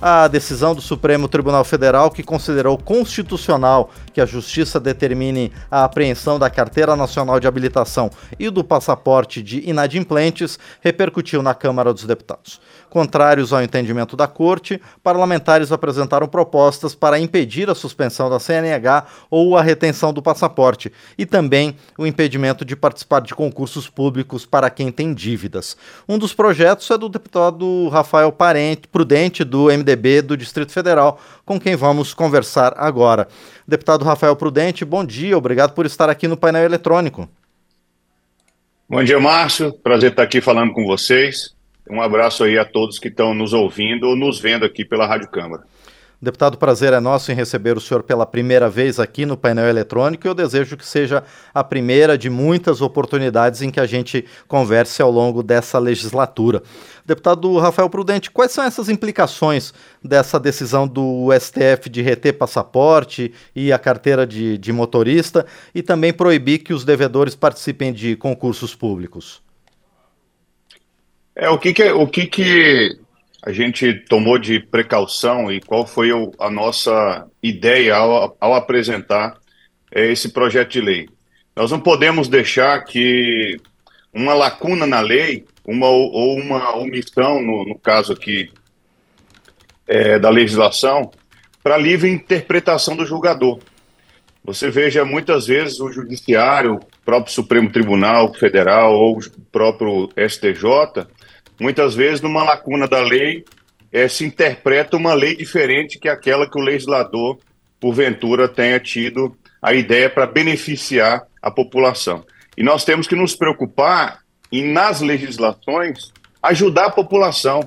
a decisão do Supremo Tribunal Federal que considerou constitucional que a Justiça determine a apreensão da Carteira Nacional de Habilitação e do passaporte de inadimplentes repercutiu na Câmara dos Deputados. Contrários ao entendimento da Corte, parlamentares apresentaram propostas para impedir a suspensão da CNH ou a retenção do passaporte e também o impedimento de participar de concursos públicos para quem tem dívidas. Um dos projetos é do deputado Rafael Parente, Prudente, do MDB do Distrito Federal, com quem vamos conversar agora. Deputado Rafael Prudente, bom dia, obrigado por estar aqui no painel eletrônico. Bom dia, Márcio. Prazer estar aqui falando com vocês. Um abraço aí a todos que estão nos ouvindo ou nos vendo aqui pela Rádio Câmara. Deputado, prazer é nosso em receber o senhor pela primeira vez aqui no painel eletrônico e eu desejo que seja a primeira de muitas oportunidades em que a gente converse ao longo dessa legislatura. Deputado Rafael Prudente, quais são essas implicações dessa decisão do STF de reter passaporte e a carteira de, de motorista e também proibir que os devedores participem de concursos públicos? É, o que, que, o que, que a gente tomou de precaução e qual foi o, a nossa ideia ao, ao apresentar é, esse projeto de lei. Nós não podemos deixar que uma lacuna na lei, uma ou uma omissão, no, no caso aqui é, da legislação, para livre interpretação do julgador. Você veja muitas vezes o judiciário, o próprio Supremo Tribunal Federal ou o próprio STJ muitas vezes, numa lacuna da lei, é, se interpreta uma lei diferente que aquela que o legislador, porventura, tenha tido a ideia para beneficiar a população. E nós temos que nos preocupar em, nas legislações, ajudar a população,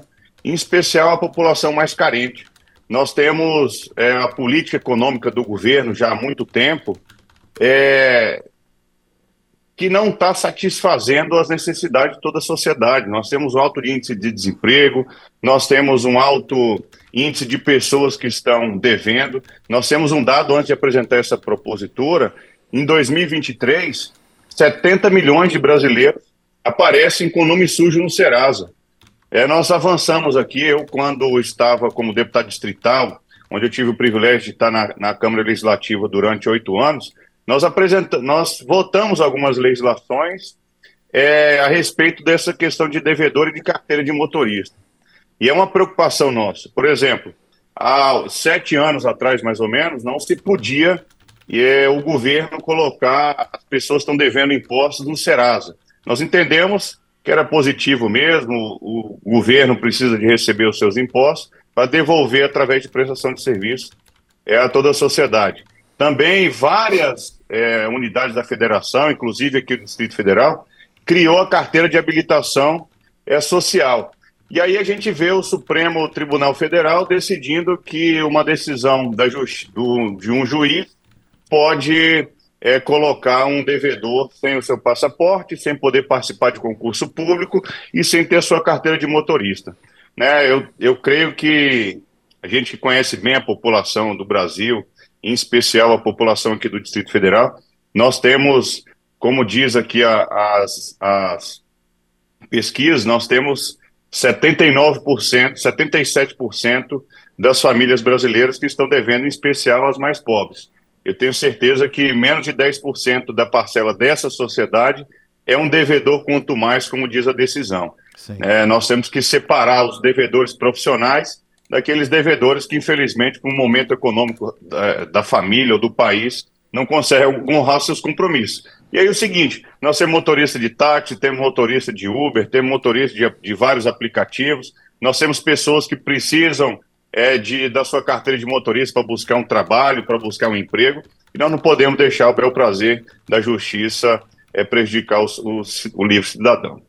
em especial a população mais carente. Nós temos é, a política econômica do governo já há muito tempo, é, que não está satisfazendo as necessidades de toda a sociedade. Nós temos um alto índice de desemprego, nós temos um alto índice de pessoas que estão devendo. Nós temos um dado antes de apresentar essa propositura: em 2023, 70 milhões de brasileiros aparecem com nome sujo no Serasa. É, nós avançamos aqui, eu, quando estava como deputado distrital, onde eu tive o privilégio de estar na, na Câmara Legislativa durante oito anos, nós, apresentamos, nós votamos algumas legislações é, a respeito dessa questão de devedor e de carteira de motorista. E é uma preocupação nossa. Por exemplo, há sete anos atrás, mais ou menos, não se podia é, o governo colocar as pessoas estão devendo impostos no Serasa. Nós entendemos que era positivo mesmo, o, o governo precisa de receber os seus impostos para devolver através de prestação de serviço é, a toda a sociedade. Também várias é, unidades da federação, inclusive aqui do Distrito Federal, criou a carteira de habilitação é, social. E aí a gente vê o Supremo Tribunal Federal decidindo que uma decisão da do, de um juiz pode é, colocar um devedor sem o seu passaporte, sem poder participar de concurso público e sem ter sua carteira de motorista. Né? Eu, eu creio que a gente que conhece bem a população do Brasil, em especial a população aqui do Distrito Federal. Nós temos, como diz aqui a, as, as pesquisas, nós temos 79%, 77% das famílias brasileiras que estão devendo, em especial as mais pobres. Eu tenho certeza que menos de 10% da parcela dessa sociedade é um devedor quanto mais, como diz a decisão. É, nós temos que separar os devedores profissionais daqueles devedores que, infelizmente, com o momento econômico da, é, da família ou do país, não conseguem honrar seus compromissos. E aí o seguinte, nós temos motorista de táxi, temos motorista de Uber, temos motorista de, de vários aplicativos, nós temos pessoas que precisam é, de, da sua carteira de motorista para buscar um trabalho, para buscar um emprego, e nós não podemos deixar o prazer da justiça é, prejudicar os, os, o livre cidadão.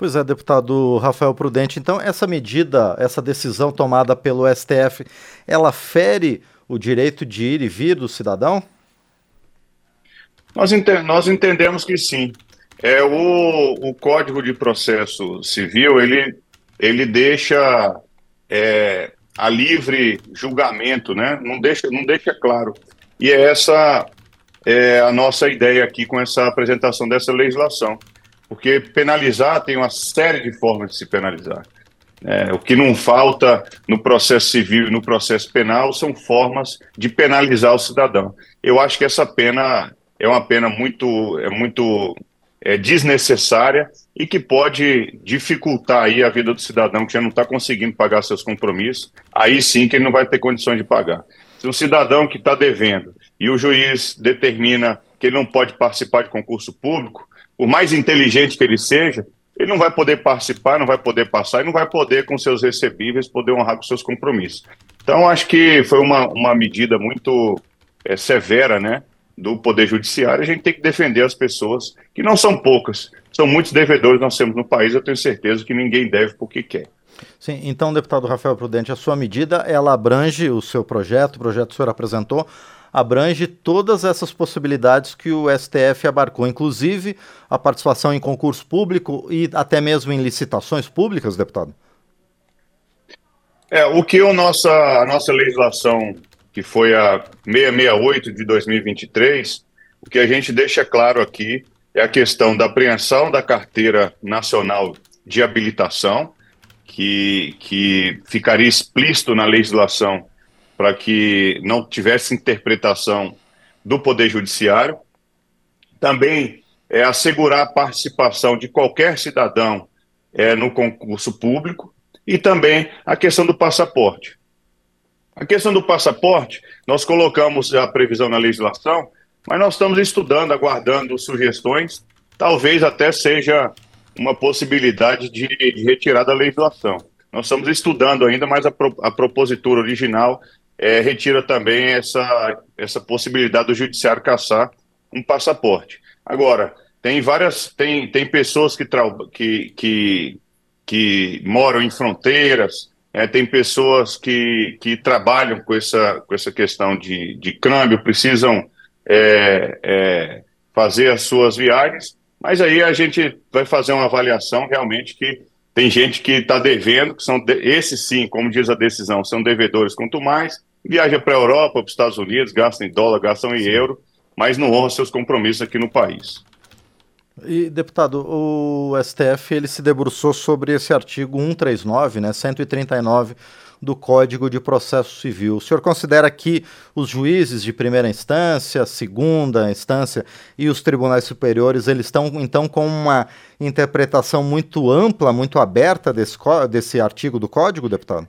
Pois é, deputado Rafael Prudente. Então, essa medida, essa decisão tomada pelo STF, ela fere o direito de ir e vir do cidadão? Nós, ente nós entendemos que sim. É, o, o Código de Processo Civil, ele, ele deixa é, a livre julgamento, né? não, deixa, não deixa claro. E é essa é a nossa ideia aqui com essa apresentação dessa legislação. Porque penalizar tem uma série de formas de se penalizar. É, o que não falta no processo civil e no processo penal são formas de penalizar o cidadão. Eu acho que essa pena é uma pena muito, é muito é, desnecessária e que pode dificultar aí a vida do cidadão que já não está conseguindo pagar seus compromissos. Aí sim que ele não vai ter condições de pagar. Se um cidadão que está devendo e o juiz determina que ele não pode participar de concurso público, por mais inteligente que ele seja, ele não vai poder participar, não vai poder passar e não vai poder, com seus recebíveis, poder honrar com seus compromissos. Então, acho que foi uma, uma medida muito é, severa, né, do Poder Judiciário. A gente tem que defender as pessoas, que não são poucas, são muitos devedores nós temos no país, eu tenho certeza que ninguém deve porque quer. Sim, então, deputado Rafael Prudente, a sua medida, ela abrange o seu projeto, o projeto que o senhor apresentou, abrange todas essas possibilidades que o STF abarcou, inclusive a participação em concurso público e até mesmo em licitações públicas, deputado? É, o que a nossa, a nossa legislação, que foi a 668 de 2023, o que a gente deixa claro aqui é a questão da apreensão da carteira nacional de habilitação, que, que ficaria explícito na legislação para que não tivesse interpretação do Poder Judiciário. Também é assegurar a participação de qualquer cidadão é, no concurso público e também a questão do passaporte. A questão do passaporte, nós colocamos a previsão na legislação, mas nós estamos estudando, aguardando sugestões, talvez até seja uma possibilidade de, retirar da legislação. Nós estamos estudando ainda, mas a, pro, a propositura original é, retira também essa, essa possibilidade do judiciário caçar um passaporte. Agora, tem várias, tem, tem pessoas que, que, que, que moram em fronteiras, é, tem pessoas que, que trabalham com essa, com essa questão de, de câmbio, precisam é, é, fazer as suas viagens, mas aí a gente vai fazer uma avaliação realmente que tem gente que está devendo, que são de, esses sim, como diz a decisão, são devedores quanto mais, viaja para a Europa, para os Estados Unidos, gasta em dólar, gasta em Sim. euro, mas não honra seus compromissos aqui no país. E, deputado, o STF ele se debruçou sobre esse artigo 139, né, 139 do Código de Processo Civil. O senhor considera que os juízes de primeira instância, segunda instância e os tribunais superiores, eles estão então com uma interpretação muito ampla, muito aberta desse, desse artigo do Código, deputado?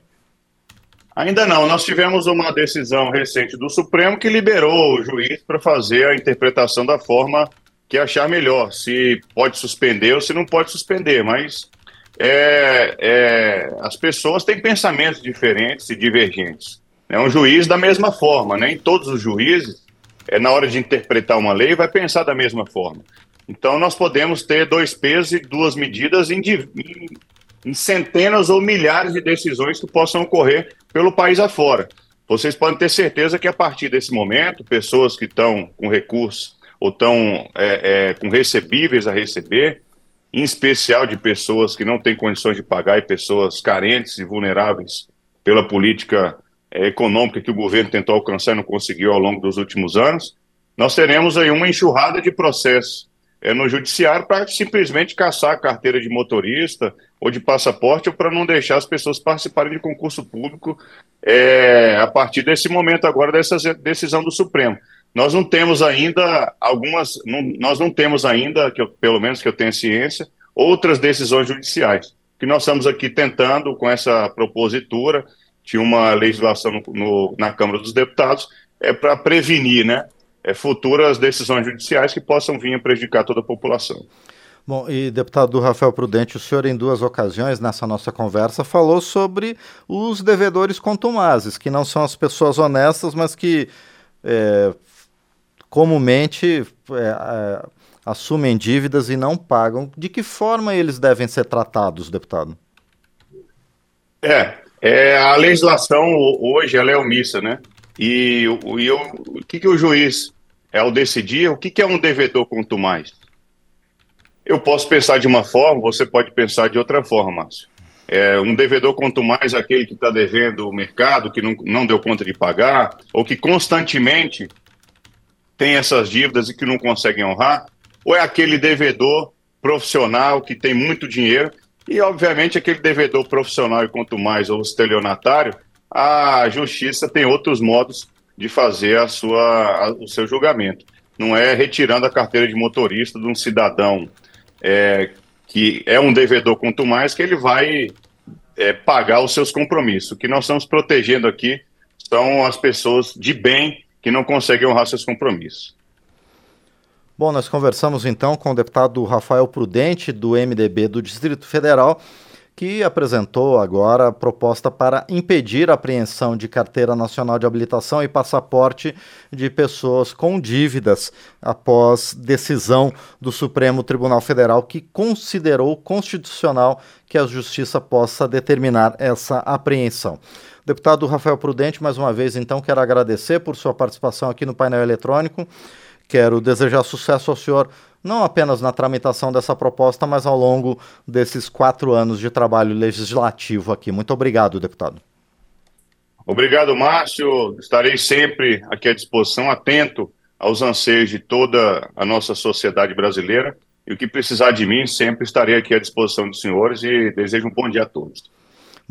Ainda não. Nós tivemos uma decisão recente do Supremo que liberou o juiz para fazer a interpretação da forma que achar melhor, se pode suspender ou se não pode suspender. Mas é, é, as pessoas têm pensamentos diferentes e divergentes. É um juiz da mesma forma, nem todos os juízes, é, na hora de interpretar uma lei, vai pensar da mesma forma. Então, nós podemos ter dois pesos e duas medidas em, em, centenas ou milhares de decisões que possam ocorrer pelo país afora. Vocês podem ter certeza que a partir desse momento, pessoas que estão com recursos ou estão é, é, com recebíveis a receber, em especial de pessoas que não têm condições de pagar e pessoas carentes e vulneráveis pela política é, econômica que o governo tentou alcançar e não conseguiu ao longo dos últimos anos, nós teremos aí uma enxurrada de processos é, no judiciário para simplesmente caçar a carteira de motorista ou de passaporte ou para não deixar as pessoas participarem de concurso público é, a partir desse momento agora dessa decisão do Supremo. Nós não temos ainda algumas, não, nós não temos ainda, que eu, pelo menos que eu tenha ciência, outras decisões judiciais. Que nós estamos aqui tentando, com essa propositura, de uma legislação no, no, na Câmara dos Deputados, é para prevenir, né? É, futuras decisões judiciais que possam vir a prejudicar toda a população. Bom, e deputado Rafael Prudente, o senhor em duas ocasiões nessa nossa conversa falou sobre os devedores contumazes, que não são as pessoas honestas, mas que é, comumente é, é, assumem dívidas e não pagam. De que forma eles devem ser tratados, deputado? É, é a legislação hoje ela é omissa, né? E, e eu, o que, que o juiz, é ao decidir, o que, que é um devedor quanto mais? Eu posso pensar de uma forma, você pode pensar de outra forma, Márcio. É, um devedor quanto mais aquele que está devendo o mercado, que não, não deu conta de pagar, ou que constantemente tem essas dívidas e que não conseguem honrar, ou é aquele devedor profissional que tem muito dinheiro E, obviamente, aquele devedor profissional e quanto mais ou estelionatário, a justiça tem outros modos de fazer a sua, a, o seu julgamento. Não é retirando a carteira de motorista de um cidadão é, que é um devedor quanto mais que ele vai é, pagar os seus compromissos. O que nós estamos protegendo aqui são as pessoas de bem que não conseguem honrar seus compromissos. Bom, nós conversamos então com o deputado Rafael Prudente, do MDB do Distrito Federal, que apresentou agora a proposta para impedir a apreensão de carteira nacional de habilitação e passaporte de pessoas com dívidas após decisão do Supremo Tribunal Federal que considerou constitucional que a justiça possa determinar essa apreensão. Deputado Rafael Prudente, mais uma vez, então, quero agradecer por sua participação aqui no painel eletrônico. Quero desejar sucesso ao senhor, não apenas na tramitação dessa proposta, mas ao longo desses quatro anos de trabalho legislativo aqui. Muito obrigado, deputado. Obrigado, Márcio. Estarei sempre aqui à disposição, atento aos anseios de toda a nossa sociedade brasileira. E o que precisar de mim, sempre estarei aqui à disposição dos senhores e desejo um bom dia a todos.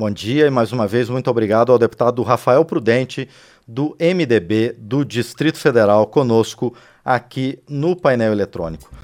Bom dia e mais uma vez muito obrigado ao deputado Rafael Prudente, do MDB do Distrito Federal, conosco aqui no painel eletrônico.